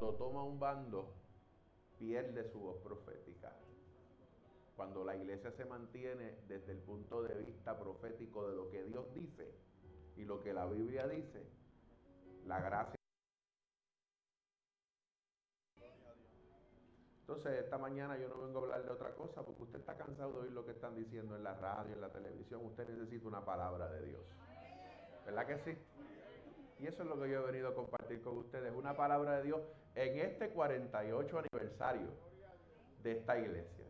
cuando toma un bando, pierde su voz profética. Cuando la iglesia se mantiene desde el punto de vista profético de lo que Dios dice y lo que la Biblia dice, la gracia. Entonces, esta mañana yo no vengo a hablar de otra cosa porque usted está cansado de oír lo que están diciendo en la radio, en la televisión. Usted necesita una palabra de Dios. ¿Verdad que sí? Y eso es lo que yo he venido a compartir con ustedes, una palabra de Dios en este 48 aniversario de esta iglesia.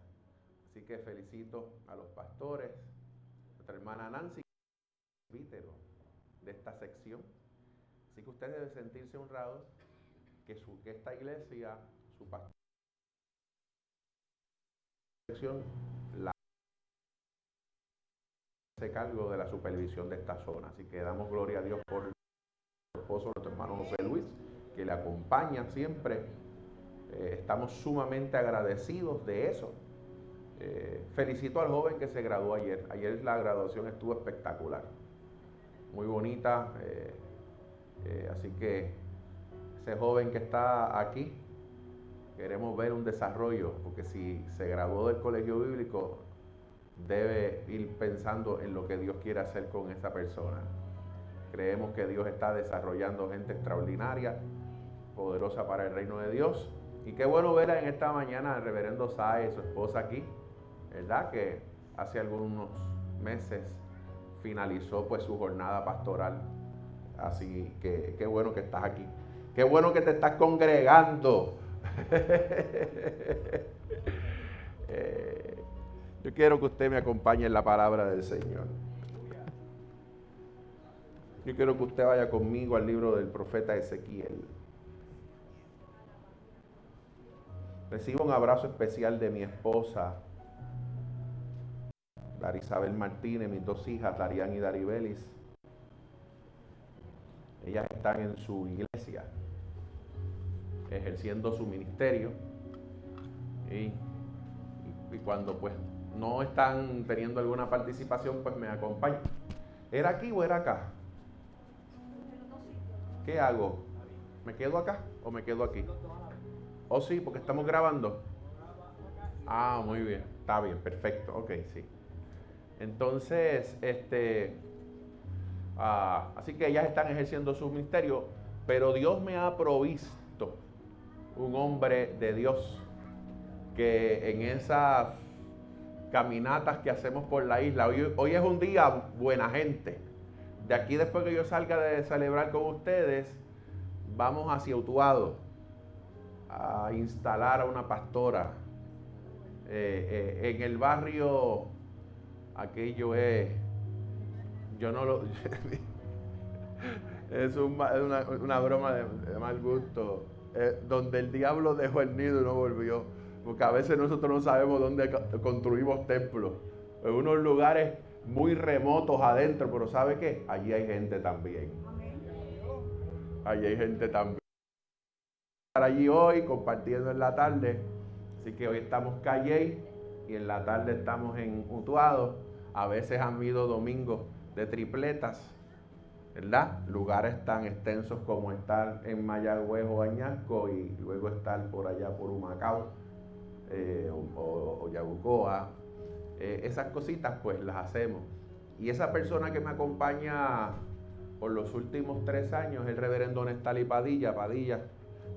Así que felicito a los pastores, a nuestra hermana Nancy, de esta sección. Así que usted debe sentirse honrado que, su, que esta iglesia, su pastor, la se cargo de la supervisión de esta zona. Así que damos gloria a Dios por esposo, nuestro hermano José Luis, que le acompaña siempre. Eh, estamos sumamente agradecidos de eso. Eh, felicito al joven que se graduó ayer. Ayer la graduación estuvo espectacular. Muy bonita. Eh, así que ese joven que está aquí, queremos ver un desarrollo, porque si se graduó del colegio bíblico, debe ir pensando en lo que Dios quiere hacer con esa persona. Creemos que Dios está desarrollando gente extraordinaria, poderosa para el reino de Dios. Y qué bueno ver en esta mañana al reverendo Sae, su esposa aquí, ¿verdad? Que hace algunos meses finalizó pues su jornada pastoral. Así que qué bueno que estás aquí. Qué bueno que te estás congregando. Eh, yo quiero que usted me acompañe en la palabra del Señor. Yo quiero que usted vaya conmigo al libro del profeta Ezequiel. Recibo un abrazo especial de mi esposa, Darisabel Martínez, mis dos hijas, Darian y Daribelis. Ellas están en su iglesia, ejerciendo su ministerio. Y, y cuando pues no están teniendo alguna participación, pues me acompañan. ¿Era aquí o era acá? ¿Qué hago? ¿Me quedo acá o me quedo aquí? Oh, sí, porque estamos grabando. Ah, muy bien. Está bien, perfecto. Ok, sí. Entonces, este, ah, así que ellas están ejerciendo su ministerio, pero Dios me ha provisto un hombre de Dios que en esas caminatas que hacemos por la isla, hoy, hoy es un día buena gente. De aquí después que yo salga de celebrar con ustedes, vamos hacia Utuado a instalar a una pastora eh, eh, en el barrio aquello es, yo no lo, es, una, broma de, mal gusto, eh, donde el diablo dejó el nido y no volvió, porque a veces nosotros no sabemos dónde construimos templos, en unos lugares muy remotos adentro, pero ¿sabe qué? Allí hay gente también. Allí hay gente también. Estar allí hoy compartiendo en la tarde, así que hoy estamos calle y en la tarde estamos en Utuado a veces han habido domingos de tripletas, ¿verdad? Lugares tan extensos como estar en Mayagüez o Añasco y luego estar por allá por Humacao eh, o, Yabucoa. Eh, esas cositas pues las hacemos. Y esa persona que me acompaña por los últimos tres años, el reverendo Nestali Padilla, Padilla,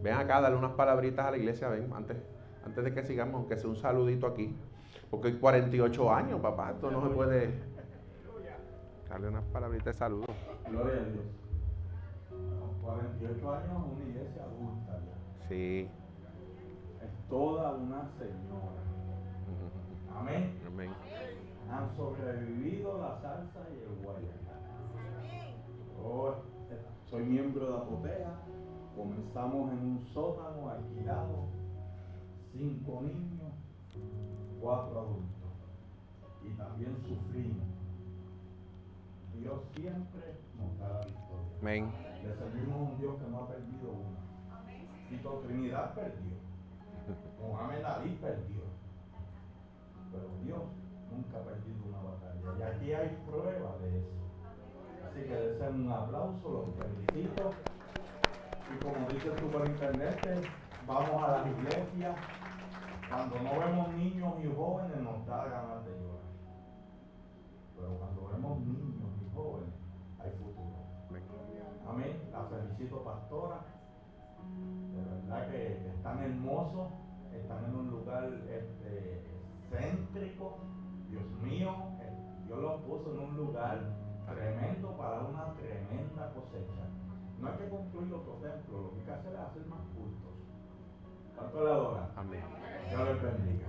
ven acá, dale unas palabritas a la iglesia, ven, antes, antes de que sigamos, aunque sea un saludito aquí. Porque hay 48 años, papá, esto no se puede. Darle unas palabritas de saludo. Gloria a Dios. 48 años una iglesia adulta ya. Sí. Es toda una señora. Amén. Amén. Han sobrevivido la salsa y el guayacán. Oh, soy miembro de Apotea. Comenzamos en un sótano alquilado. Cinco niños cuatro adultos y también sufrimos. Dios siempre nos da la victoria. Amén. Le servimos a un Dios que no ha perdido una. Tito Trinidad perdió. Mohamed Ali perdió. Pero Dios nunca ha perdido una batalla. Y aquí hay prueba de eso. Así que deseen un aplauso, los felicito. Y como dice el superintendente, vamos a las iglesias. Cuando no vemos niños y jóvenes nos da ganas de llorar. Pero cuando vemos niños y jóvenes, hay futuro. Amén. La felicito, pastora. De verdad que están hermosos, están en un lugar este, céntrico. Dios mío, Dios los puso en un lugar tremendo para una tremenda cosecha. No hay que construir otro templo, lo que hay que hacer es hacer más cultos. ¿Cuánto le adora? Amén. Dios les bendiga.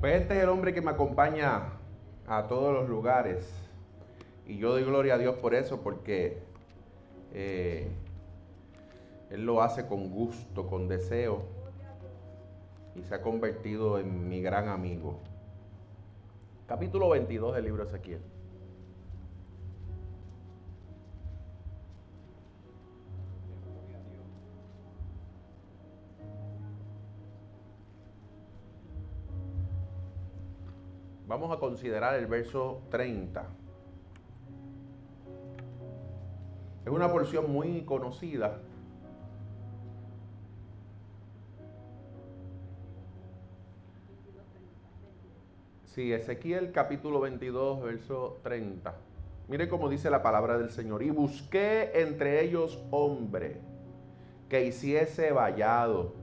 Pues este es el hombre que me acompaña a todos los lugares. Y yo doy gloria a Dios por eso, porque eh, Él lo hace con gusto, con deseo. Y se ha convertido en mi gran amigo. Capítulo 22 del libro Ezequiel. Vamos a considerar el verso 30. Es una porción muy conocida. Sí, Ezequiel capítulo 22, verso 30. Mire cómo dice la palabra del Señor. Y busqué entre ellos hombre que hiciese vallado,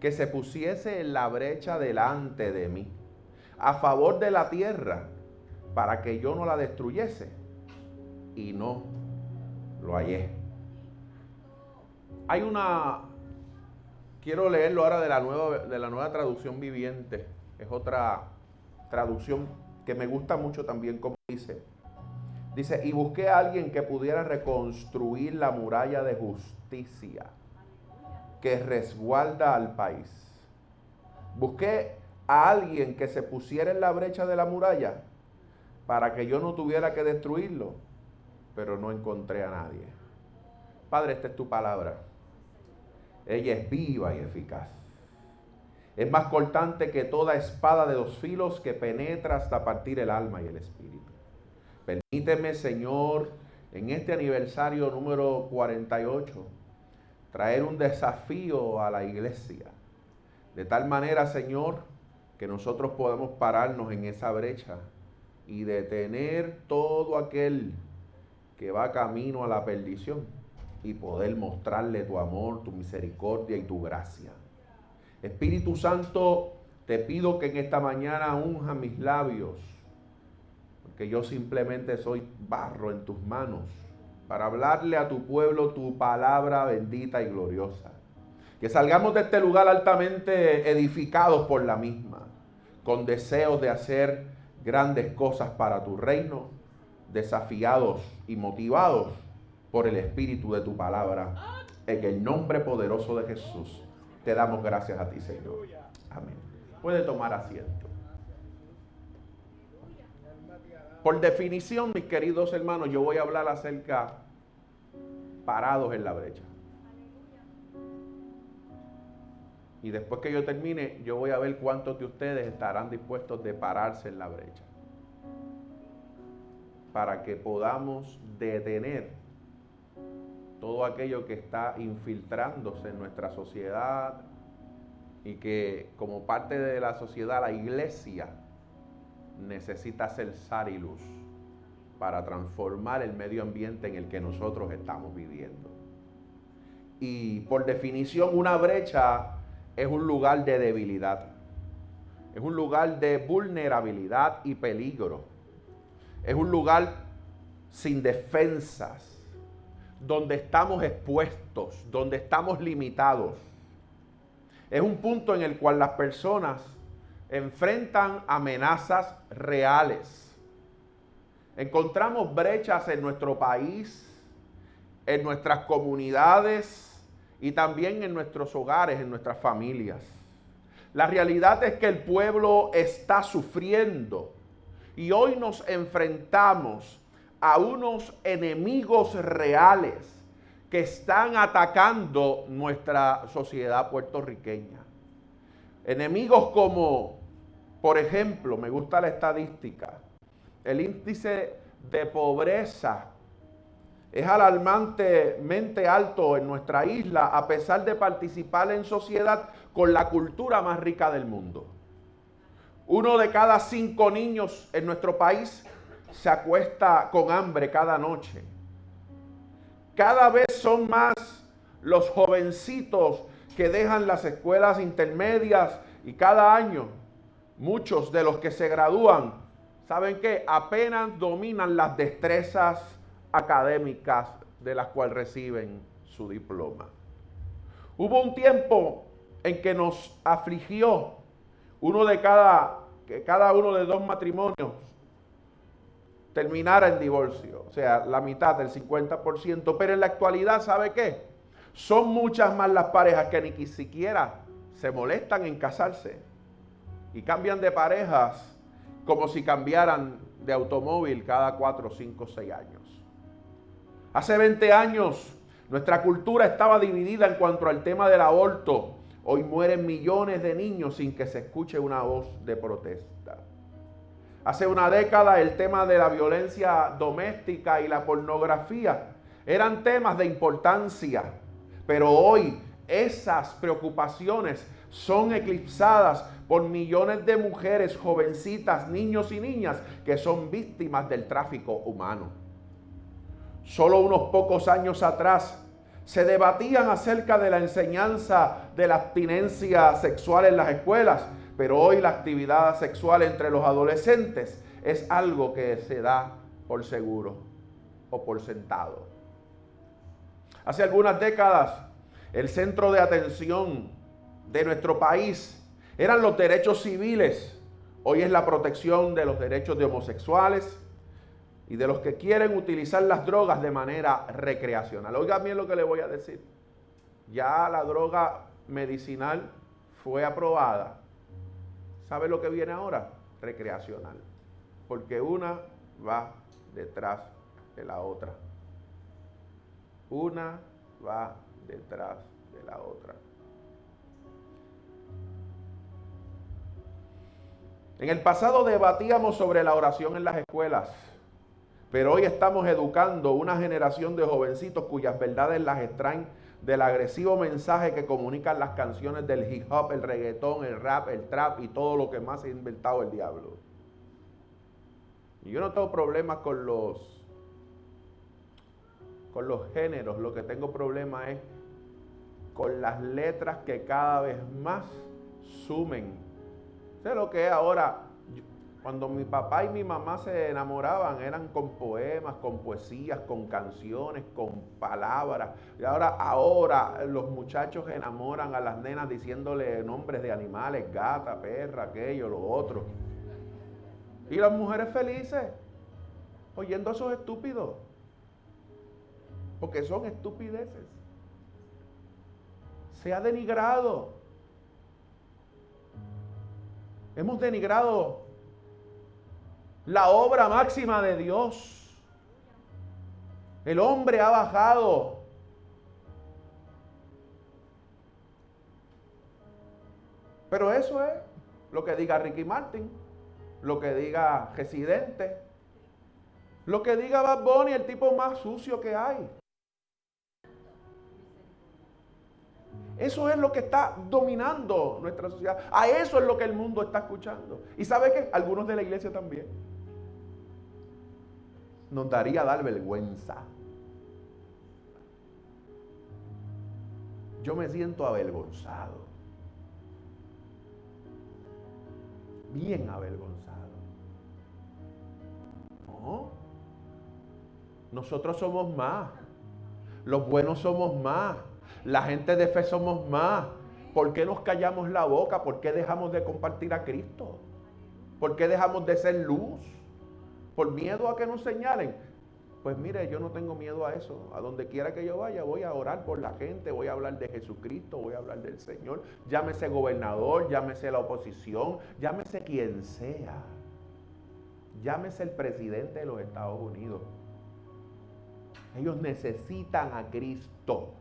que se pusiese en la brecha delante de mí a favor de la tierra para que yo no la destruyese. Y no lo hallé. Hay una, quiero leerlo ahora de la nueva, de la nueva traducción viviente. Es otra traducción que me gusta mucho también como dice. Dice, y busqué a alguien que pudiera reconstruir la muralla de justicia que resguarda al país. Busqué a alguien que se pusiera en la brecha de la muralla para que yo no tuviera que destruirlo, pero no encontré a nadie. Padre, esta es tu palabra. Ella es viva y eficaz. Es más cortante que toda espada de dos filos que penetra hasta partir el alma y el espíritu. Permíteme, Señor, en este aniversario número 48, traer un desafío a la iglesia. De tal manera, Señor, que nosotros podamos pararnos en esa brecha y detener todo aquel que va camino a la perdición y poder mostrarle tu amor, tu misericordia y tu gracia. Espíritu Santo, te pido que en esta mañana unja mis labios, porque yo simplemente soy barro en tus manos, para hablarle a tu pueblo tu palabra bendita y gloriosa. Que salgamos de este lugar altamente edificados por la misma, con deseos de hacer grandes cosas para tu reino, desafiados y motivados por el espíritu de tu palabra. En el nombre poderoso de Jesús, te damos gracias a ti, Señor. Amén. Puede tomar asiento. Por definición, mis queridos hermanos, yo voy a hablar acerca parados en la brecha. Y después que yo termine, yo voy a ver cuántos de ustedes estarán dispuestos de pararse en la brecha. Para que podamos detener todo aquello que está infiltrándose en nuestra sociedad y que como parte de la sociedad, la iglesia necesita ser sal y luz para transformar el medio ambiente en el que nosotros estamos viviendo. Y por definición, una brecha es un lugar de debilidad. Es un lugar de vulnerabilidad y peligro. Es un lugar sin defensas, donde estamos expuestos, donde estamos limitados. Es un punto en el cual las personas enfrentan amenazas reales. Encontramos brechas en nuestro país, en nuestras comunidades, y también en nuestros hogares, en nuestras familias. La realidad es que el pueblo está sufriendo y hoy nos enfrentamos a unos enemigos reales que están atacando nuestra sociedad puertorriqueña. Enemigos como, por ejemplo, me gusta la estadística, el índice de pobreza es alarmantemente alto en nuestra isla a pesar de participar en sociedad con la cultura más rica del mundo. Uno de cada cinco niños en nuestro país se acuesta con hambre cada noche. Cada vez son más los jovencitos que dejan las escuelas intermedias y cada año muchos de los que se gradúan, ¿saben qué? Apenas dominan las destrezas académicas de las cuales reciben su diploma. Hubo un tiempo en que nos afligió uno de cada, que cada uno de dos matrimonios terminara en divorcio, o sea, la mitad del 50%, pero en la actualidad, ¿sabe qué? Son muchas más las parejas que ni siquiera se molestan en casarse y cambian de parejas como si cambiaran de automóvil cada 4, 5, 6 años. Hace 20 años nuestra cultura estaba dividida en cuanto al tema del aborto. Hoy mueren millones de niños sin que se escuche una voz de protesta. Hace una década el tema de la violencia doméstica y la pornografía eran temas de importancia, pero hoy esas preocupaciones son eclipsadas por millones de mujeres, jovencitas, niños y niñas que son víctimas del tráfico humano. Solo unos pocos años atrás se debatían acerca de la enseñanza de la abstinencia sexual en las escuelas, pero hoy la actividad sexual entre los adolescentes es algo que se da por seguro o por sentado. Hace algunas décadas, el centro de atención de nuestro país eran los derechos civiles. Hoy es la protección de los derechos de homosexuales, y de los que quieren utilizar las drogas de manera recreacional. Oiga bien lo que le voy a decir. Ya la droga medicinal fue aprobada. ¿Sabe lo que viene ahora? Recreacional. Porque una va detrás de la otra. Una va detrás de la otra. En el pasado debatíamos sobre la oración en las escuelas. Pero hoy estamos educando una generación de jovencitos cuyas verdades las extraen del agresivo mensaje que comunican las canciones del hip hop, el reggaetón, el rap, el trap y todo lo que más ha inventado el diablo. Y yo no tengo problemas con los con los géneros, lo que tengo problema es con las letras que cada vez más sumen. Sé lo que es ahora cuando mi papá y mi mamá se enamoraban, eran con poemas, con poesías, con canciones, con palabras. Y ahora, ahora los muchachos enamoran a las nenas diciéndole nombres de animales, gata, perra, aquello, lo otro. Y las mujeres felices, oyendo a esos estúpidos. Porque son estupideces. Se ha denigrado. Hemos denigrado la obra máxima de Dios. El hombre ha bajado. Pero eso es lo que diga Ricky Martin, lo que diga Residente, lo que diga Bad Bunny, el tipo más sucio que hay. Eso es lo que está dominando nuestra sociedad. A eso es lo que el mundo está escuchando. Y sabe que algunos de la iglesia también nos daría dar vergüenza. Yo me siento avergonzado. Bien avergonzado. No. Nosotros somos más. Los buenos somos más. La gente de fe somos más. ¿Por qué nos callamos la boca? ¿Por qué dejamos de compartir a Cristo? ¿Por qué dejamos de ser luz? Por miedo a que nos señalen. Pues mire, yo no tengo miedo a eso. A donde quiera que yo vaya, voy a orar por la gente, voy a hablar de Jesucristo, voy a hablar del Señor. Llámese gobernador, llámese la oposición, llámese quien sea. Llámese el presidente de los Estados Unidos. Ellos necesitan a Cristo.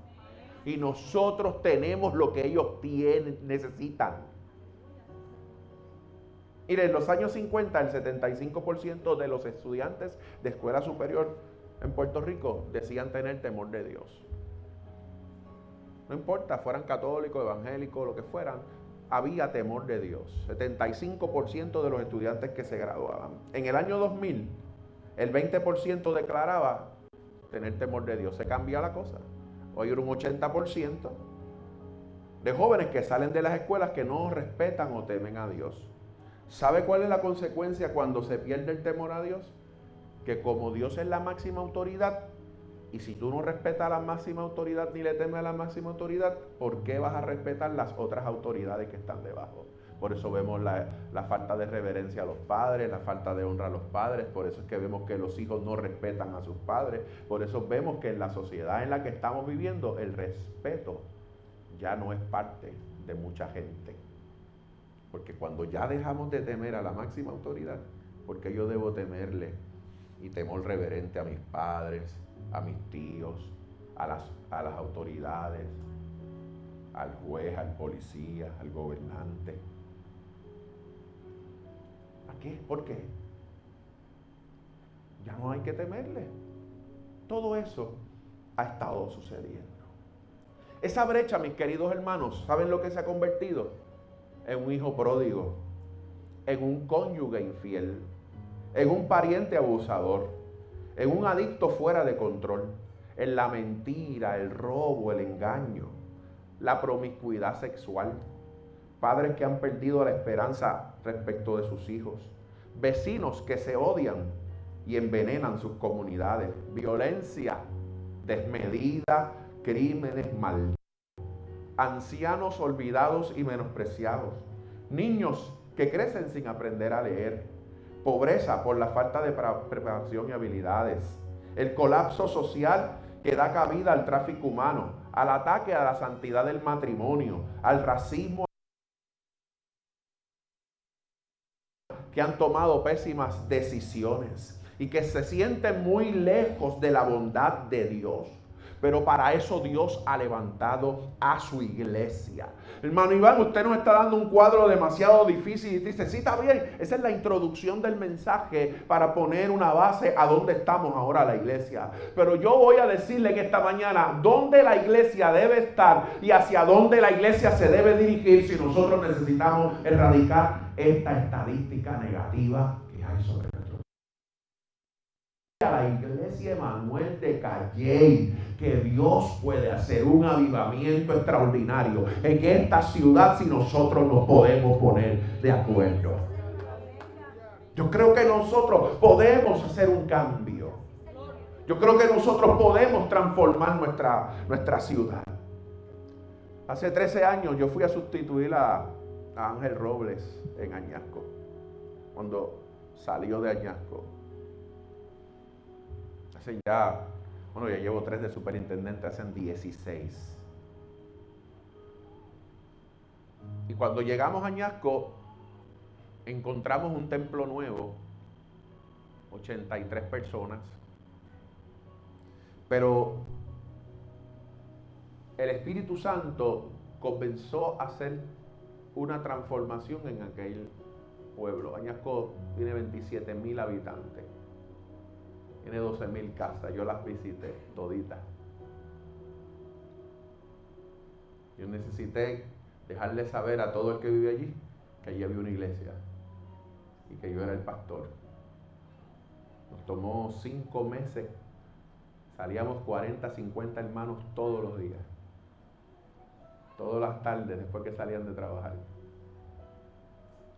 Y nosotros tenemos lo que ellos tienen, necesitan. Mire, en los años 50 el 75% de los estudiantes de escuela superior en Puerto Rico decían tener temor de Dios. No importa, fueran católicos, evangélicos, lo que fueran, había temor de Dios. 75% de los estudiantes que se graduaban. En el año 2000, el 20% declaraba tener temor de Dios. Se cambia la cosa. Hoy era un 80% de jóvenes que salen de las escuelas que no respetan o temen a Dios. ¿Sabe cuál es la consecuencia cuando se pierde el temor a Dios? Que como Dios es la máxima autoridad, y si tú no respetas la máxima autoridad ni le temes a la máxima autoridad, ¿por qué vas a respetar las otras autoridades que están debajo? Por eso vemos la, falta de reverencia a los padres, la falta de honra a los padres, por eso es que vemos que los hijos no respetan a sus padres, por eso vemos que en la sociedad en la que estamos viviendo el respeto ya no es parte de mucha gente. Porque cuando ya dejamos de temer a la máxima autoridad, porque yo debo temerle y temor reverente a mis padres, a mis tíos, a las, a las autoridades, al juez, al policía, al gobernante. ¿A qué? ¿Por qué? Ya no hay que temerle. Todo eso ha estado sucediendo. Esa brecha, mis queridos hermanos, ¿saben lo que se ha convertido? En un hijo pródigo, en un cónyuge infiel, en un pariente abusador, en un adicto fuera de control, en la mentira, el robo, el engaño, la promiscuidad sexual, padres que han perdido la esperanza respecto de sus hijos, vecinos que se odian y envenenan sus comunidades, violencia desmedida, crímenes malditos, ancianos olvidados y menospreciados, niños que crecen sin aprender a leer, pobreza por la falta de preparación y habilidades, el colapso social que da cabida al tráfico humano, al ataque a la santidad del matrimonio, al racismo que han tomado pésimas decisiones y que se sienten muy lejos de la bondad de Dios. Pero para eso Dios ha levantado a su iglesia. Hermano Iván, usted nos está dando un cuadro demasiado difícil y dice, sí, está bien. Esa es la introducción del mensaje para poner una base a dónde estamos ahora la iglesia. Pero yo voy a decirle en esta mañana dónde la iglesia debe estar y hacia dónde la iglesia se debe dirigir si nosotros necesitamos erradicar esta estadística negativa que hay sobre la iglesia Emanuel de Calle, que Dios puede hacer un avivamiento extraordinario en esta ciudad si nosotros nos podemos poner de acuerdo. Yo creo que nosotros podemos hacer un cambio. Yo creo que nosotros podemos transformar nuestra, nuestra ciudad. Hace 13 años yo fui a sustituir a, a Ángel Robles en Añasco, cuando salió de Añasco ya, bueno, ya llevo tres de superintendente, hacen 16. Y cuando llegamos a Añasco, encontramos un templo nuevo, 83 personas, pero el Espíritu Santo comenzó a hacer una transformación en aquel pueblo. Añasco tiene 27 mil habitantes. Tiene 12 mil casas. Yo las visité toditas. Yo necesité dejarle saber a todo el que vive allí que allí había una iglesia y que yo era el pastor. Nos tomó cinco meses. Salíamos 40, 50 hermanos todos los días. Todas las tardes después que salían de trabajar.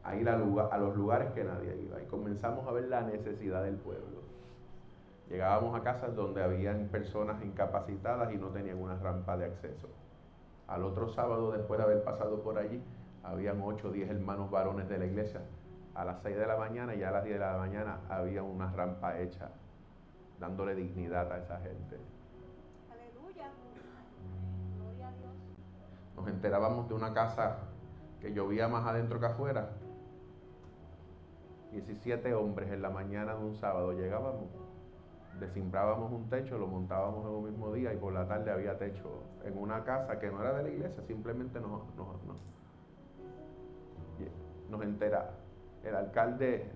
A a los lugares que nadie iba. Y comenzamos a ver la necesidad del pueblo. Llegábamos a casas donde habían personas incapacitadas y no tenían una rampa de acceso. Al otro sábado, después de haber pasado por allí, habían 8 o 10 hermanos varones de la iglesia. A las 6 de la mañana y a las 10 de la mañana había una rampa hecha, dándole dignidad a esa gente. Aleluya. Gloria a Dios. Nos enterábamos de una casa que llovía más adentro que afuera. 17 hombres en la mañana de un sábado llegábamos desimbrábamos un techo, lo montábamos en un mismo día y por la tarde había techo en una casa que no era de la iglesia, simplemente nos, nos, entera. El alcalde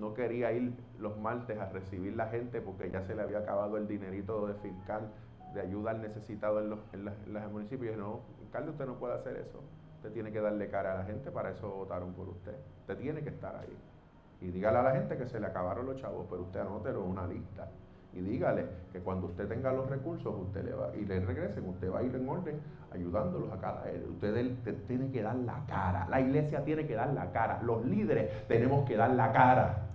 no quería ir los martes a recibir la gente porque ya se le había acabado el dinerito de fiscal de ayuda al necesitado en los, en municipios. no, alcalde, usted no puede hacer eso. Usted tiene que darle cara a la gente, para eso votaron por usted. Usted tiene que estar ahí. Y dígale a la gente que se le acabaron los chavos, pero usted anótelo en una lista. Y dígale que cuando usted tenga los recursos usted le va, y le regresen, usted va a ir en orden ayudándolos a cada él. Usted, tiene que dar la cara. La iglesia tiene que dar la cara. Los líderes tenemos que dar la cara.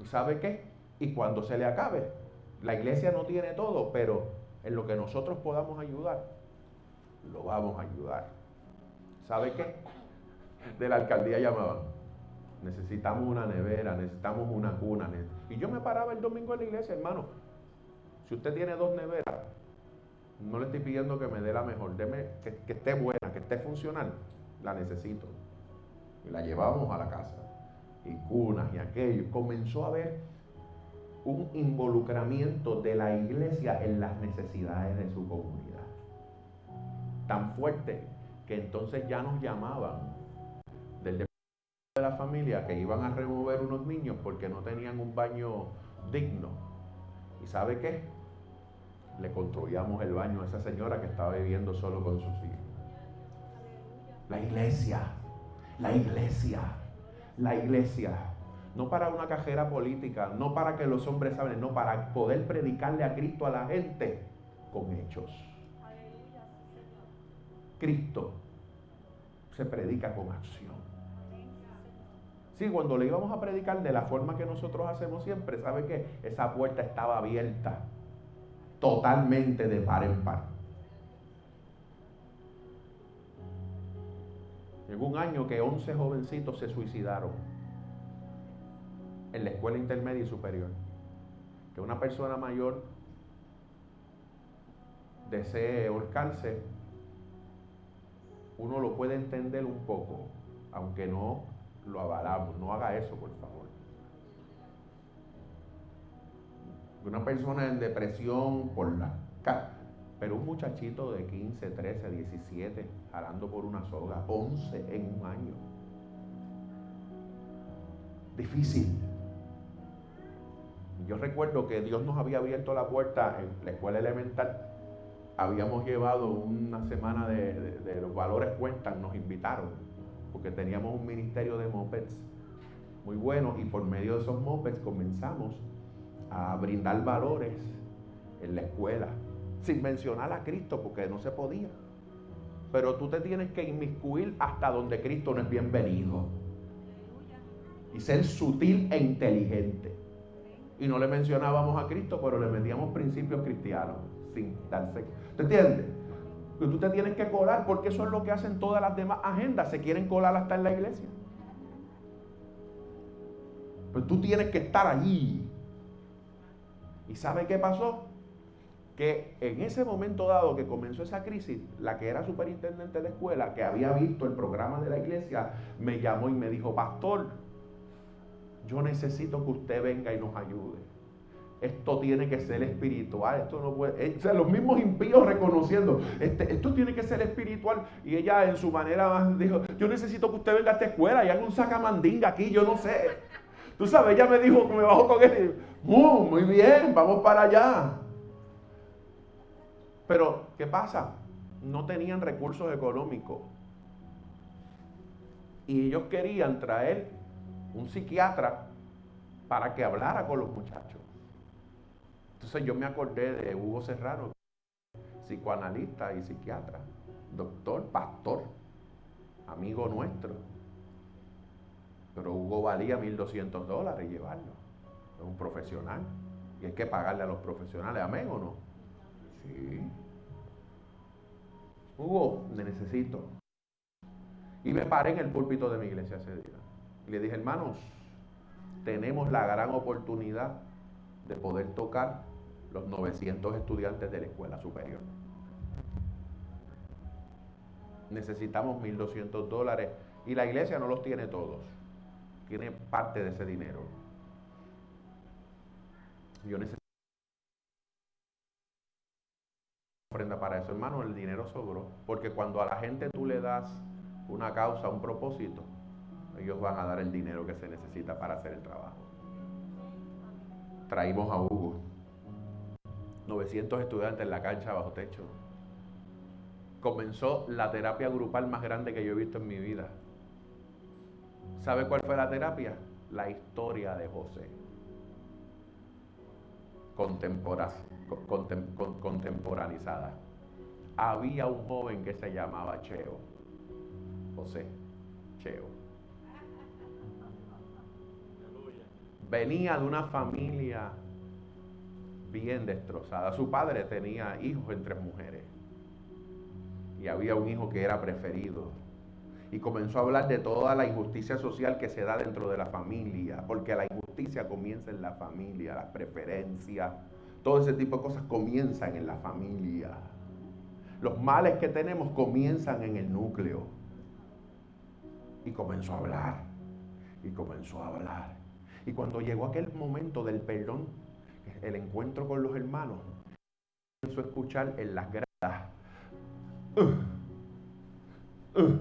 ¿Y sabe qué? Y cuando se le acabe, la iglesia no tiene todo, pero en lo que nosotros podamos ayudar, lo vamos a ayudar. ¿Sabe qué? De la alcaldía llamaban. Necesitamos una nevera, necesitamos una cuna. Y yo me paraba el domingo en la iglesia, hermano. Si usted tiene dos neveras, no le estoy pidiendo que me dé la mejor, deme que, esté buena, que esté funcional. La necesito. Y la llevamos a la casa. Y cunas y aquello. Comenzó a haber un involucramiento de la iglesia en las necesidades de su comunidad. Tan fuerte que entonces ya nos llamaban de la familia que iban a remover unos niños porque no tenían un baño digno. ¿Y sabe qué? Le construíamos el baño a esa señora que estaba viviendo solo con sus hijos. La iglesia, la iglesia, la iglesia no para una cajera política, no para que los hombres hablen, no para poder predicarle a Cristo a la gente con hechos. Cristo se predica con acción. Sí, cuando le íbamos a predicar de la forma que nosotros hacemos siempre, ¿sabe qué? Esa puerta estaba abierta totalmente de par en par. Llegó un año que 11 jovencitos se suicidaron en la escuela intermedia y superior. Que una persona mayor desee ahorcarse, uno lo puede entender un poco, aunque no lo avalamos. No haga eso, por favor. Una persona en depresión por la... Pero un muchachito de 15, 13, 17, jalando por una soga, 11 en un año. Difícil. Yo recuerdo que Dios nos había abierto la puerta en la escuela elemental. Habíamos llevado una semana de, los valores cuentan, nos invitaron, porque teníamos un ministerio de mopeds muy bueno y por medio de esos mopeds comenzamos a brindar valores en la escuela, sin mencionar a Cristo, porque no se podía. Pero tú te tienes que inmiscuir hasta donde Cristo no es bienvenido. Y ser sutil e inteligente y no le mencionábamos a Cristo, pero le metíamos principios cristianos sin darse. ¿Te entiendes? Que tú te tienes que colar porque eso es lo que hacen todas las demás agendas, se quieren colar hasta en la iglesia. Pero tú tienes que estar allí. ¿Y sabe qué pasó? Que en ese momento dado que comenzó esa crisis, la que era superintendente de la escuela, que había visto el programa de la iglesia, me llamó y me dijo, pastor, yo necesito que usted venga y nos ayude. Esto tiene que ser espiritual. Esto no puede. Eh, o sea, los mismos impíos reconociendo. Este, esto tiene que ser espiritual. Y ella, en su manera, más dijo: Yo necesito que usted venga a esta escuela y haga un sacamandinga aquí. Yo no sé. Tú sabes, ella me dijo que me bajó con él. muy bien, vamos para allá. Pero, ¿qué pasa? No tenían recursos económicos. Y ellos querían traer un psiquiatra para que hablara con los muchachos. Entonces yo me acordé de Hugo Serrano, psicoanalista y psiquiatra, doctor, pastor, amigo nuestro. Pero Hugo valía 1.200 dólares llevarlo. Es un profesional. Y hay que pagarle a los profesionales. ¿Amén o no? Sí. Hugo, le necesito. Y me paré en el púlpito de mi iglesia ese día. Y le dije, hermanos, tenemos la gran oportunidad de poder tocar los 900 estudiantes de la escuela superior. Necesitamos 1.200 dólares y la iglesia no los tiene todos, tiene parte de ese dinero. Yo necesito ofrenda para eso, hermano, el dinero sobró, porque cuando a la gente tú le das una causa, un propósito, Ellos van a dar el dinero que se necesita para hacer el trabajo. Traímos a Hugo. 900 estudiantes en la cancha bajo techo. Comenzó la terapia grupal más grande que yo he visto en mi vida. ¿Sabe cuál fue la terapia? La historia de José. contemporanizada. Había un joven que se llamaba Cheo. José. Cheo. Venía de una familia bien destrozada. Su padre tenía hijos entre mujeres. Y había un hijo que era preferido y comenzó a hablar de toda la injusticia social que se da dentro de la familia, porque la injusticia comienza en la familia, las preferencias, todo ese tipo de cosas comienzan en la familia. Los males que tenemos comienzan en el núcleo. Y comenzó a hablar, y comenzó a hablar. Y cuando llegó aquel momento del perdón, el encuentro con los hermanos, comenzó a escuchar en las gradas. Uh, uh,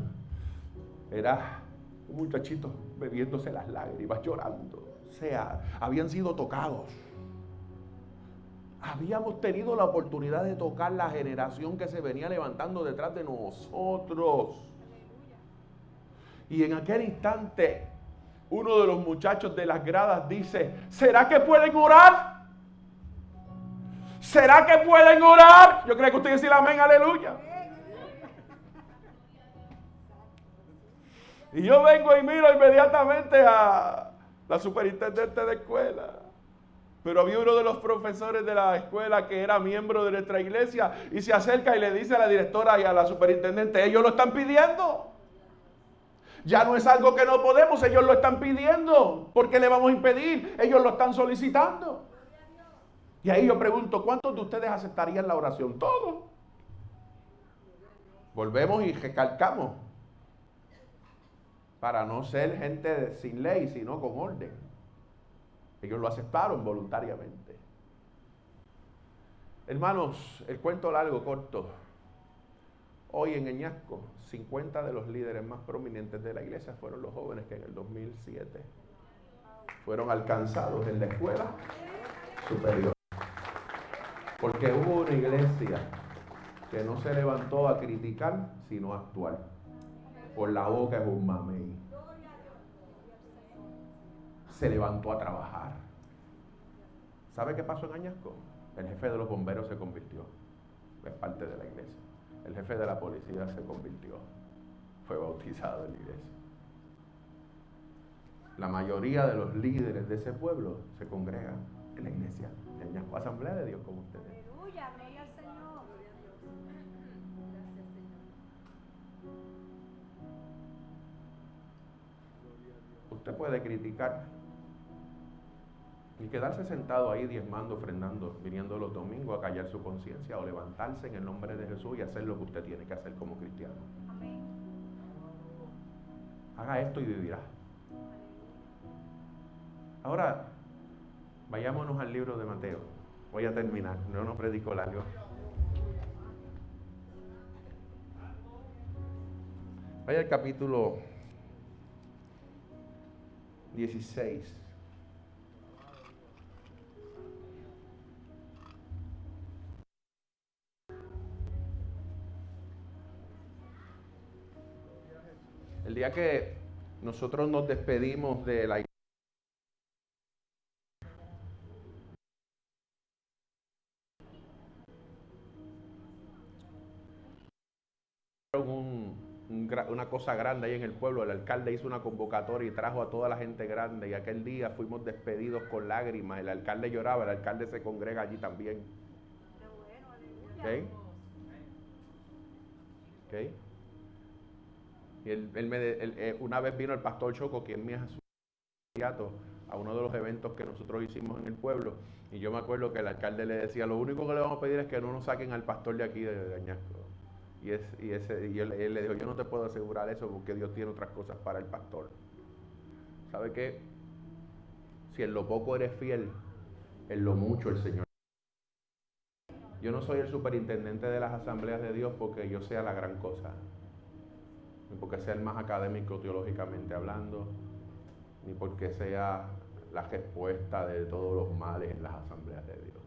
era un muchachito bebiéndose las lágrimas, llorando. O sea, habían sido tocados. Habíamos tenido la oportunidad de tocar la generación que se venía levantando detrás de nosotros. Y en aquel instante, uno de los muchachos de las gradas dice, ¿será que pueden orar? ¿Será que pueden orar? Yo creo que usted dice amén, aleluya. Y yo vengo y miro inmediatamente a la superintendente de escuela. Pero había uno de los profesores de la escuela que era miembro de nuestra iglesia y se acerca y le dice a la directora y a la superintendente, ellos lo están pidiendo. Ya no es algo que no podemos, ellos lo están pidiendo. ¿Por qué le vamos a impedir? Ellos lo están solicitando. Y ahí yo pregunto, ¿cuántos de ustedes aceptarían la oración? Todos. Volvemos y recalcamos para no ser gente sin ley, sino con orden. Ellos lo aceptaron voluntariamente. Hermanos, el cuento largo, corto. Hoy en Eñasco, 50 de los líderes más prominentes de la iglesia fueron los jóvenes que en el 2007 fueron alcanzados en la escuela superior. Porque hubo una iglesia que no se levantó a criticar, sino a actuar por la boca es un mamey. Se levantó a trabajar. ¿Sabe qué pasó en Añasco? El jefe de los bomberos se convirtió. Es parte de la iglesia. El jefe de la policía se convirtió. Fue bautizado en la iglesia. La mayoría de los líderes de ese pueblo se congregan en la iglesia de Añasco, Asamblea de Dios como ustedes. Aleluya, Usted puede criticar y quedarse sentado ahí diezmando, ofrendando, viniendo los domingos a callar su conciencia o levantarse en el nombre de Jesús y hacer lo que usted tiene que hacer como cristiano. Haga esto y vivirá. Ahora, vayámonos al libro de Mateo. Voy a terminar, no nos predico largo. Vaya al capítulo 16. El día que nosotros nos despedimos de la una cosa grande ahí en el pueblo. El alcalde hizo una convocatoria y trajo a toda la gente grande. Y aquel día fuimos despedidos con lágrimas. El alcalde lloraba, el alcalde se congrega allí también. ¿Okay? ¿Okay? Y él, me, eh, una vez vino el pastor Choco, quien me asociado a uno de los eventos que nosotros hicimos en el pueblo. Y yo me acuerdo que el alcalde le decía, lo único que le vamos a pedir es que no nos saquen al pastor de aquí de, Añasco. Y, ese, y él, le dijo, yo no te puedo asegurar eso porque Dios tiene otras cosas para el pastor. ¿Sabe qué? Si en lo poco eres fiel, en lo mucho el Señor. Yo no soy el superintendente de las asambleas de Dios porque yo sea la gran cosa. Ni porque sea el más académico teológicamente hablando, ni porque sea la respuesta de todos los males en las asambleas de Dios.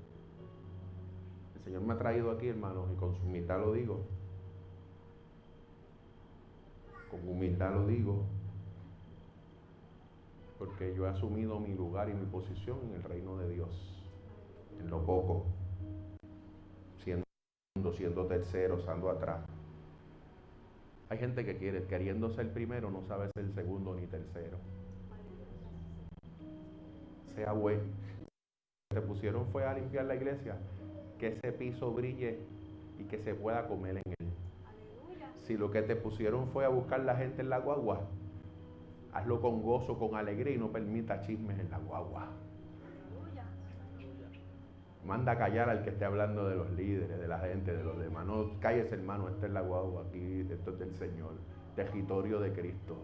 El Señor me ha traído aquí, hermanos, y con su humildad lo digo. Con humildad lo digo, porque yo he asumido mi lugar y mi posición en el reino de Dios, en lo poco, siendo, siendo tercero, estando atrás. Hay gente que quiere, queriendo ser primero, no sabe ser segundo ni tercero. Sea bueno. Se pusieron fue a limpiar la iglesia, que ese piso brille y que se pueda comer en él. Si lo que te pusieron fue a buscar la gente en la guagua, Hazlo con gozo, con alegría y no permita chismes en la guagua. Manda a callar al que esté hablando de los líderes, de la gente, de los demás. No calles, hermano, esta es la guagua aquí, esto es del Señor, territorio de Cristo.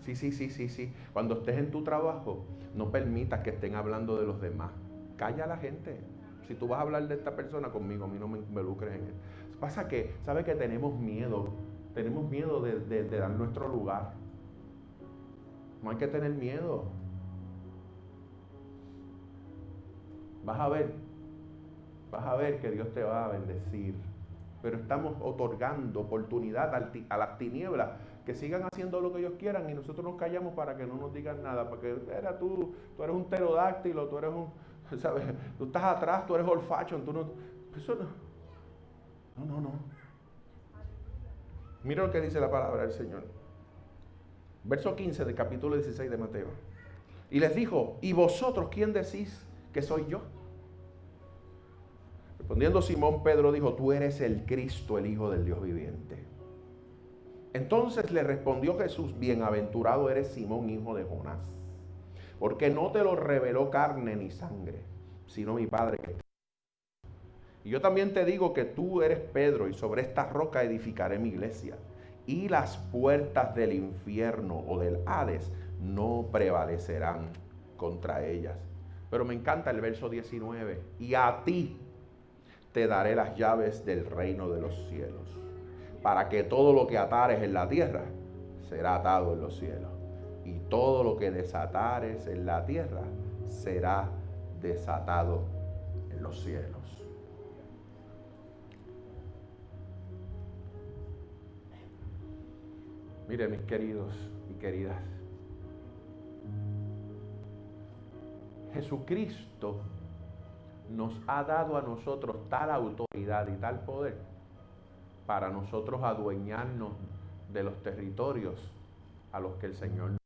Sí, sí, sí, sí, sí. Cuando estés en tu trabajo, no permitas que estén hablando de los demás. Calla a la gente. Si tú vas a hablar de esta persona conmigo, a mí no me involucres en él. Pasa que, ¿sabes que tenemos miedo? Tenemos miedo de dar nuestro lugar. No hay que tener miedo. Vas a ver, vas a ver que Dios te va a bendecir. Pero estamos otorgando oportunidad a las tinieblas que sigan haciendo lo que ellos quieran y nosotros nos callamos para que no nos digan nada. Porque era tú, tú eres un pterodáctilo, tú eres un, ¿sabes? Tú estás atrás, tú eres olfacho, tú no. Eso no. No, no, no. Mira lo que dice la palabra del Señor. Verso 15 del capítulo 16 de Mateo. Y les dijo, ¿y vosotros quién decís que soy yo? Respondiendo Simón, Pedro dijo, tú eres el Cristo, el Hijo del Dios viviente. Entonces le respondió Jesús, bienaventurado eres Simón, hijo de Jonás, porque no te lo reveló carne ni sangre, sino mi Padre que y yo también te digo que tú eres Pedro y sobre esta roca edificaré mi iglesia y las puertas del infierno o del Hades no prevalecerán contra ellas. Pero me encanta el verso 19. Y a ti te daré las llaves del reino de los cielos, para que todo lo que atares en la tierra será atado en los cielos, y todo lo que desatares en la tierra será desatado en los cielos. Mire, mis queridos y queridas, Jesucristo nos ha dado a nosotros tal autoridad y tal poder para nosotros adueñarnos de los territorios a los que el Señor nos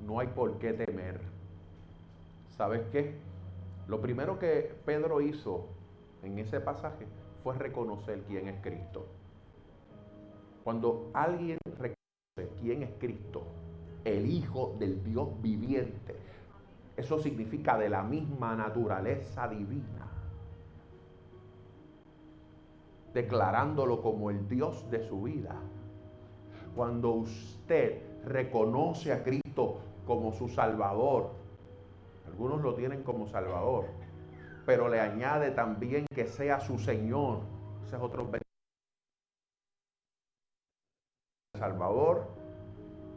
No hay por qué temer. ¿Sabes qué? Lo primero que Pedro hizo en ese pasaje fue reconocer quién es Cristo. Cuando alguien reconoce quién es Cristo, el Hijo del Dios viviente, eso significa de la misma naturaleza divina, declarándolo como el Dios de su vida. Cuando usted reconoce a Cristo como su Salvador, algunos lo tienen como Salvador, pero le añade también que sea su Señor. Ese es otro Salvador,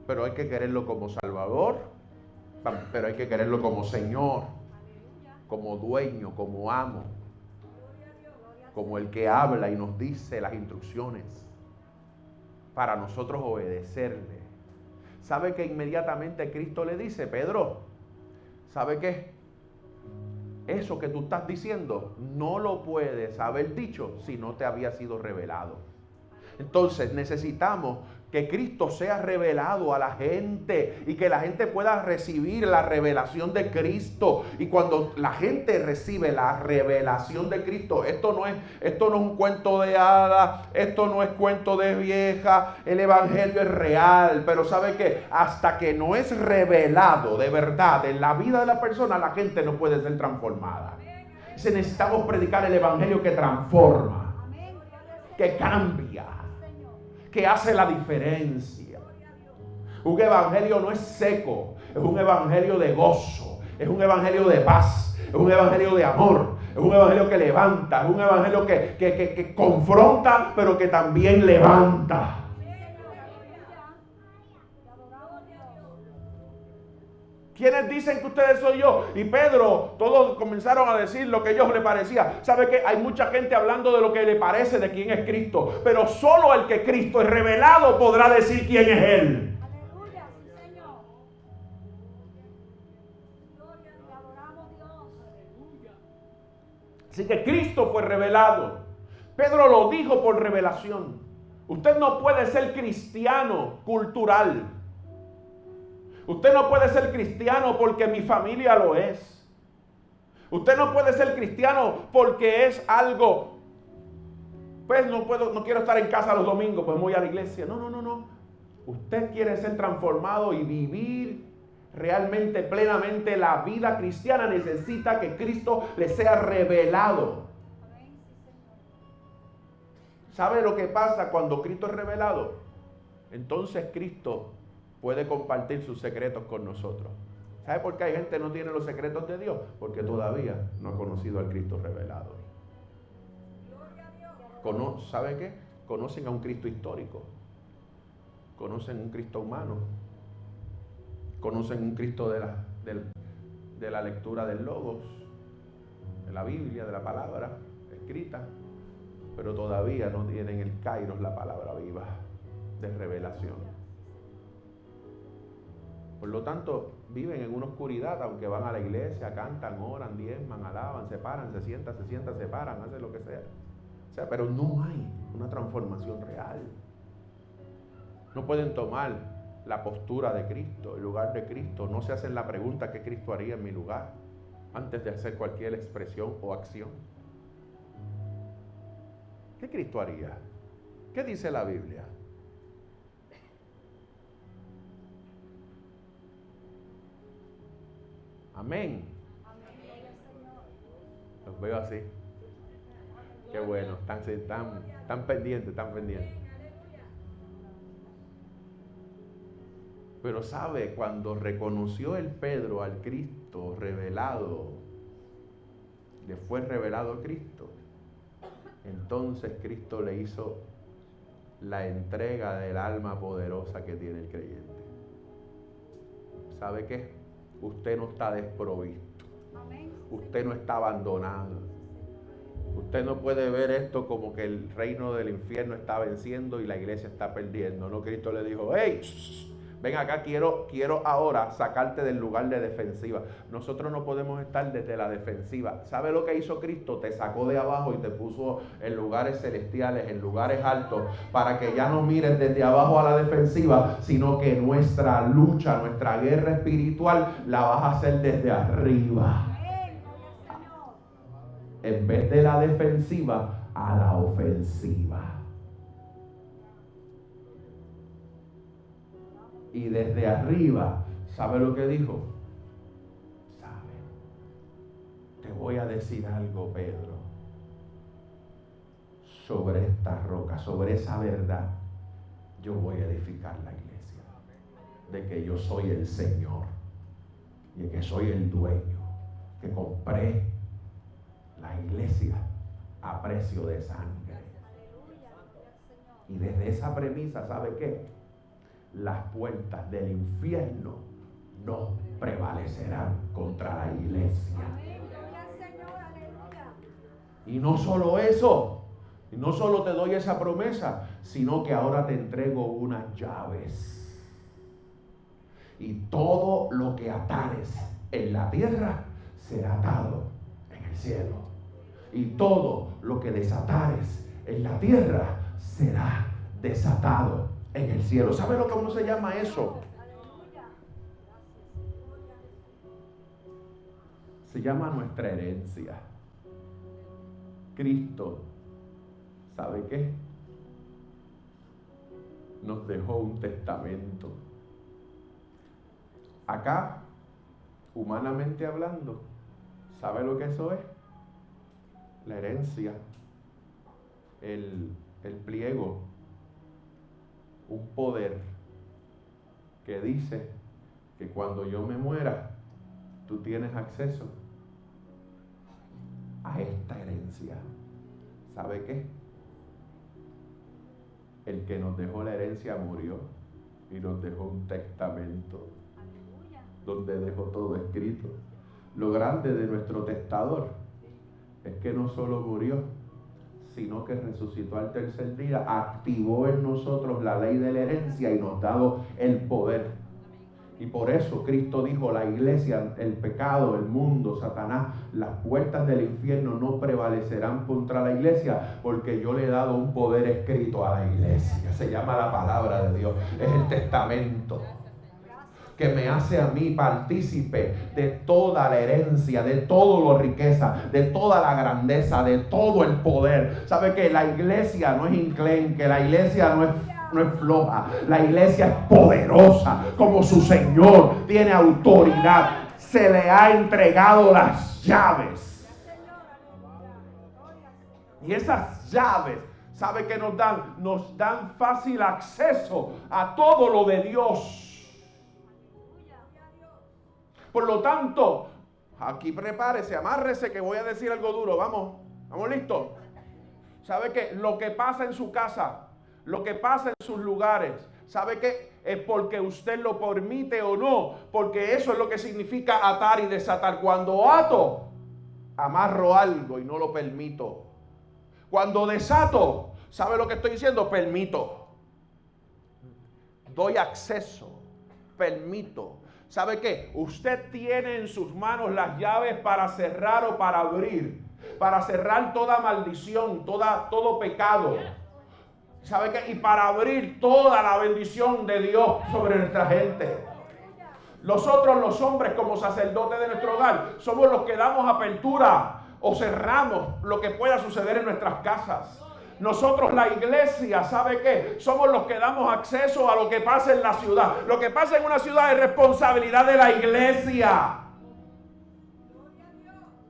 pero hay que quererlo como Salvador, pero hay que quererlo como Señor, como dueño, como amo, como el que habla y nos dice las instrucciones para nosotros obedecerle. ¿Sabe que inmediatamente Cristo le dice, Pedro, ¿sabe qué? Eso que tú estás diciendo no lo puedes haber dicho si no te había sido revelado. Entonces necesitamos que Cristo sea revelado a la gente y que la gente pueda recibir la revelación de Cristo. Y cuando la gente recibe la revelación de Cristo, esto no es, esto no es un cuento de hadas, esto no es cuento de vieja, el Evangelio es real, pero sabe que hasta que no es revelado de verdad en la vida de la persona, la gente no puede ser transformada. Se necesitamos predicar el Evangelio que transforma, que cambia que hace la diferencia. Un evangelio no es seco, es un evangelio de gozo, es un evangelio de paz, es un evangelio de amor, Es un evangelio que levanta, es un evangelio que, que confronta, pero que también levanta. ¿Quiénes dicen que ustedes soy yo? Y Pedro, todos comenzaron a decir lo que a ellos les parecía. ¿Sabe que hay mucha gente hablando de lo que le parece de quién es Cristo? Pero solo el que Cristo es revelado podrá decir quién es Él. Aleluya, Señor. Así que Cristo fue revelado. Pedro lo dijo por revelación. Usted no puede ser cristiano cultural. Usted no puede ser cristiano porque mi familia lo es. Usted no puede ser cristiano porque es algo. Pues no puedo, no quiero estar en casa los domingos, pues voy a la iglesia. No, no, no, no. Usted quiere ser transformado y vivir realmente plenamente la vida cristiana. Necesita que Cristo le sea revelado. ¿Sabe lo que pasa cuando Cristo es revelado? Entonces Cristo puede compartir sus secretos con nosotros. ¿Sabe por qué hay gente que no tiene los secretos de Dios? Porque todavía no ha conocido al Cristo revelado. ¿Sabe qué? Conocen a un Cristo histórico. Conocen un Cristo humano. Conocen un Cristo de la, de la lectura del Logos, de la Biblia, de la palabra escrita. Pero todavía no tienen el Kairos, la palabra viva de revelación. Por lo tanto, viven en una oscuridad, aunque van a la iglesia, cantan, oran, diezman, alaban, se paran, se sientan, se sientan, se paran, hacen lo que sea. O sea, pero no hay una transformación real. No pueden tomar la postura de Cristo, el lugar de Cristo. No se hacen la pregunta qué Cristo haría en mi lugar antes de hacer cualquier expresión o acción. ¿Qué Cristo haría? ¿Qué dice la Biblia? Amén. Los veo así. Qué bueno, están, están, están pendientes, pendientes. Pero sabe, cuando reconoció el Pedro al Cristo revelado, le fue revelado Cristo, entonces Cristo le hizo la entrega del alma poderosa que tiene el creyente. ¿Sabe qué? Usted no está desprovisto. Usted no está abandonado. Usted no puede ver esto como que el reino del infierno está venciendo y la iglesia está perdiendo. No, Cristo le dijo, hey, ven acá, quiero, quiero ahora sacarte del lugar de defensiva. Nosotros no podemos estar desde la defensiva. ¿Sabe lo que hizo Cristo? Te sacó de abajo y te puso en lugares celestiales, en lugares altos, para que ya no mires desde abajo a la defensiva, sino que nuestra lucha, nuestra guerra espiritual la vas a hacer desde arriba. En vez de la defensiva, a la ofensiva. Y desde arriba, ¿sabe lo que dijo? Sabe. Te voy a decir algo, Pedro, sobre esta roca, sobre esa verdad. Yo voy a edificar la iglesia. De que yo soy el Señor y que soy el dueño, que compré la iglesia a precio de sangre. Y desde esa premisa, ¿sabe qué? Las puertas del infierno no prevalecerán contra la iglesia. Y no solo eso, y no solo te doy esa promesa, sino que ahora te entrego unas llaves. Y todo lo que atares en la tierra será atado en el cielo. Y todo lo que desatares en la tierra será desatado en el cielo. ¿Sabe lo que uno se llama eso? Se llama nuestra herencia. Cristo, ¿sabe qué? Nos dejó un testamento. Acá, humanamente hablando, ¿sabe lo que eso es? La herencia, el, el pliego un poder que dice que cuando yo me muera, tú tienes acceso a esta herencia. ¿Sabe qué? El que nos dejó la herencia murió y nos dejó un testamento donde dejó todo escrito. Lo grande de nuestro testador es que no solo murió, sino que resucitó al tercer día, activó en nosotros la ley de la herencia y nos dado el poder. Y por eso Cristo dijo, la iglesia, el pecado, el mundo, Satanás, las puertas del infierno no prevalecerán contra la iglesia, porque yo le he dado un poder escrito a la iglesia. Se llama la palabra de Dios, es el testamento que me hace a mí partícipe de toda la herencia, de toda la riqueza, de toda la grandeza, de todo el poder. ¿Sabe que la iglesia no es inclenque, la iglesia no es no es floja, la iglesia es poderosa, como su Señor tiene autoridad, se le ha entregado las llaves. Y esas llaves, ¿sabe que nos dan? Nos dan fácil acceso a todo lo de Dios. Por lo tanto, aquí prepárese, amárrese que voy a decir algo duro. Vamos, vamos listos. ¿Sabe que lo que pasa en su casa, lo que pasa en sus lugares, ¿sabe que es porque usted lo permite o no? Porque eso es lo que significa atar y desatar. Cuando ato, amarro algo y no lo permito. Cuando desato, ¿sabe lo que estoy diciendo? Permito. Doy acceso, permito. ¿Sabe qué? Usted tiene en sus manos las llaves para cerrar o para abrir. Para cerrar toda maldición, toda, todo pecado. ¿Sabe qué? Y para abrir toda la bendición de Dios sobre nuestra gente. Nosotros los hombres como sacerdotes de nuestro hogar somos los que damos apertura o cerramos lo que pueda suceder en nuestras casas. Nosotros la iglesia, ¿sabe qué? Somos los que damos acceso a lo que pasa en la ciudad. Lo que pasa en una ciudad es responsabilidad de la iglesia.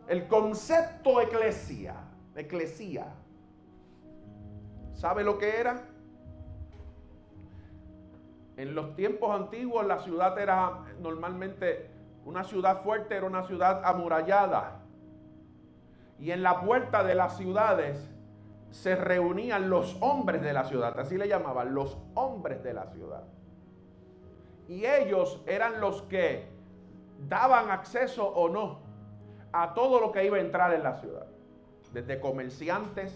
El concepto eclesia, eclesia, ¿sabe lo que era? En los tiempos antiguos la ciudad era normalmente una ciudad fuerte, era una ciudad amurallada. Y en la puerta de las ciudades se reunían los hombres de la ciudad, así le llamaban, los hombres de la ciudad. Y ellos eran los que daban acceso o no a todo lo que iba a entrar en la ciudad, desde comerciantes,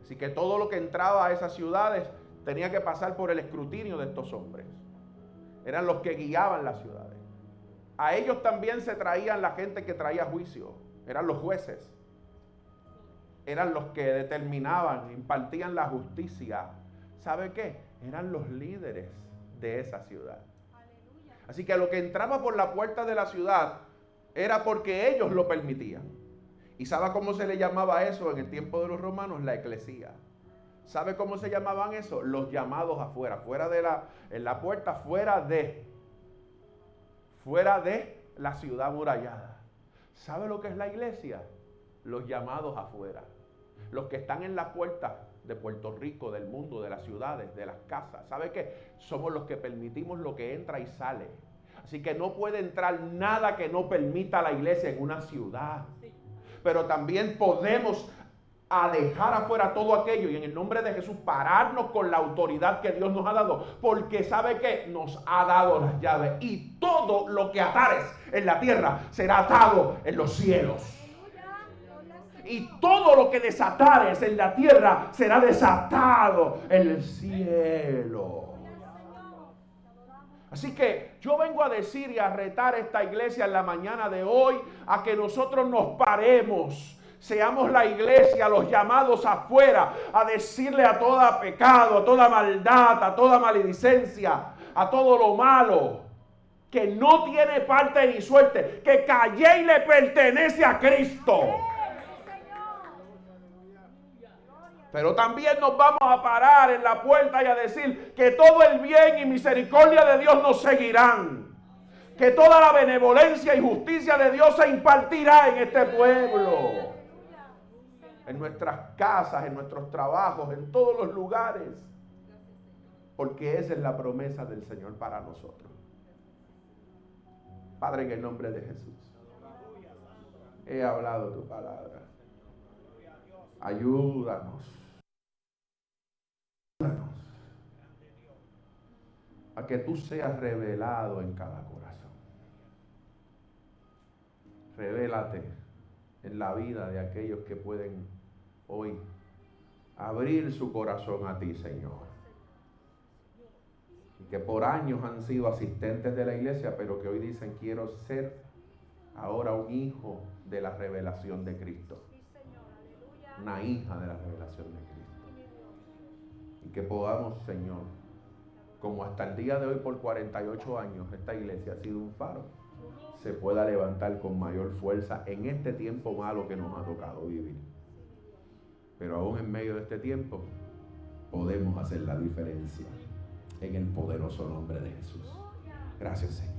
así que todo lo que entraba a esas ciudades tenía que pasar por el escrutinio de estos hombres. Eran los que guiaban las ciudades. A ellos también se traían la gente que traía juicio, eran los jueces eran los que determinaban, impartían la justicia. ¿Sabe qué? Eran los líderes de esa ciudad. Así que lo que entraba por la puerta de la ciudad era porque ellos lo permitían. ¿Y sabe cómo se le llamaba eso en el tiempo de los romanos? La eclesía. ¿Sabe cómo se llamaban eso? Los llamados afuera, fuera de la, en la puerta, fuera de, fuera de la ciudad murallada. ¿Sabe lo que es la iglesia? Los llamados afuera los que están en la puerta de Puerto Rico, del mundo, de las ciudades, de las casas. ¿Sabe qué? Somos los que permitimos lo que entra y sale. Así que no puede entrar nada que no permita a la iglesia en una ciudad. Pero también podemos alejar afuera todo aquello y en el nombre de Jesús pararnos con la autoridad que Dios nos ha dado. Porque sabe que nos ha dado las llaves y todo lo que atares en la tierra será atado en los cielos y todo lo que desatares en la tierra será desatado en el cielo. Así que yo vengo a decir y a retar esta iglesia en la mañana de hoy a que nosotros nos paremos. Seamos la iglesia, los llamados afuera, a decirle a toda pecado, a toda maldad, a toda maledicencia, a todo lo malo, que no tiene parte ni suerte, que calle y le pertenece a Cristo. Pero también nos vamos a parar en la puerta y a decir que todo el bien y misericordia de Dios nos seguirán. Que toda la benevolencia y justicia de Dios se impartirá en este pueblo. En nuestras casas, en nuestros trabajos, en todos los lugares. Porque esa es la promesa del Señor para nosotros. Padre, en el nombre de Jesús. he hablado tu palabra. Ayúdanos. A que tú seas revelado en cada corazón. Revélate en la vida de aquellos que pueden hoy abrir su corazón a ti, Señor. Y que por años han sido asistentes de la iglesia, pero que hoy dicen quiero ser ahora un hijo de la revelación de Cristo. Una hija de la revelación de Cristo. Y que podamos, Señor, como hasta el día de hoy por 48 años esta iglesia ha sido un faro, se pueda levantar con mayor fuerza en este tiempo malo que nos ha tocado vivir. Pero aún en medio de este tiempo podemos hacer la diferencia en el poderoso nombre de Jesús. Gracias Señor.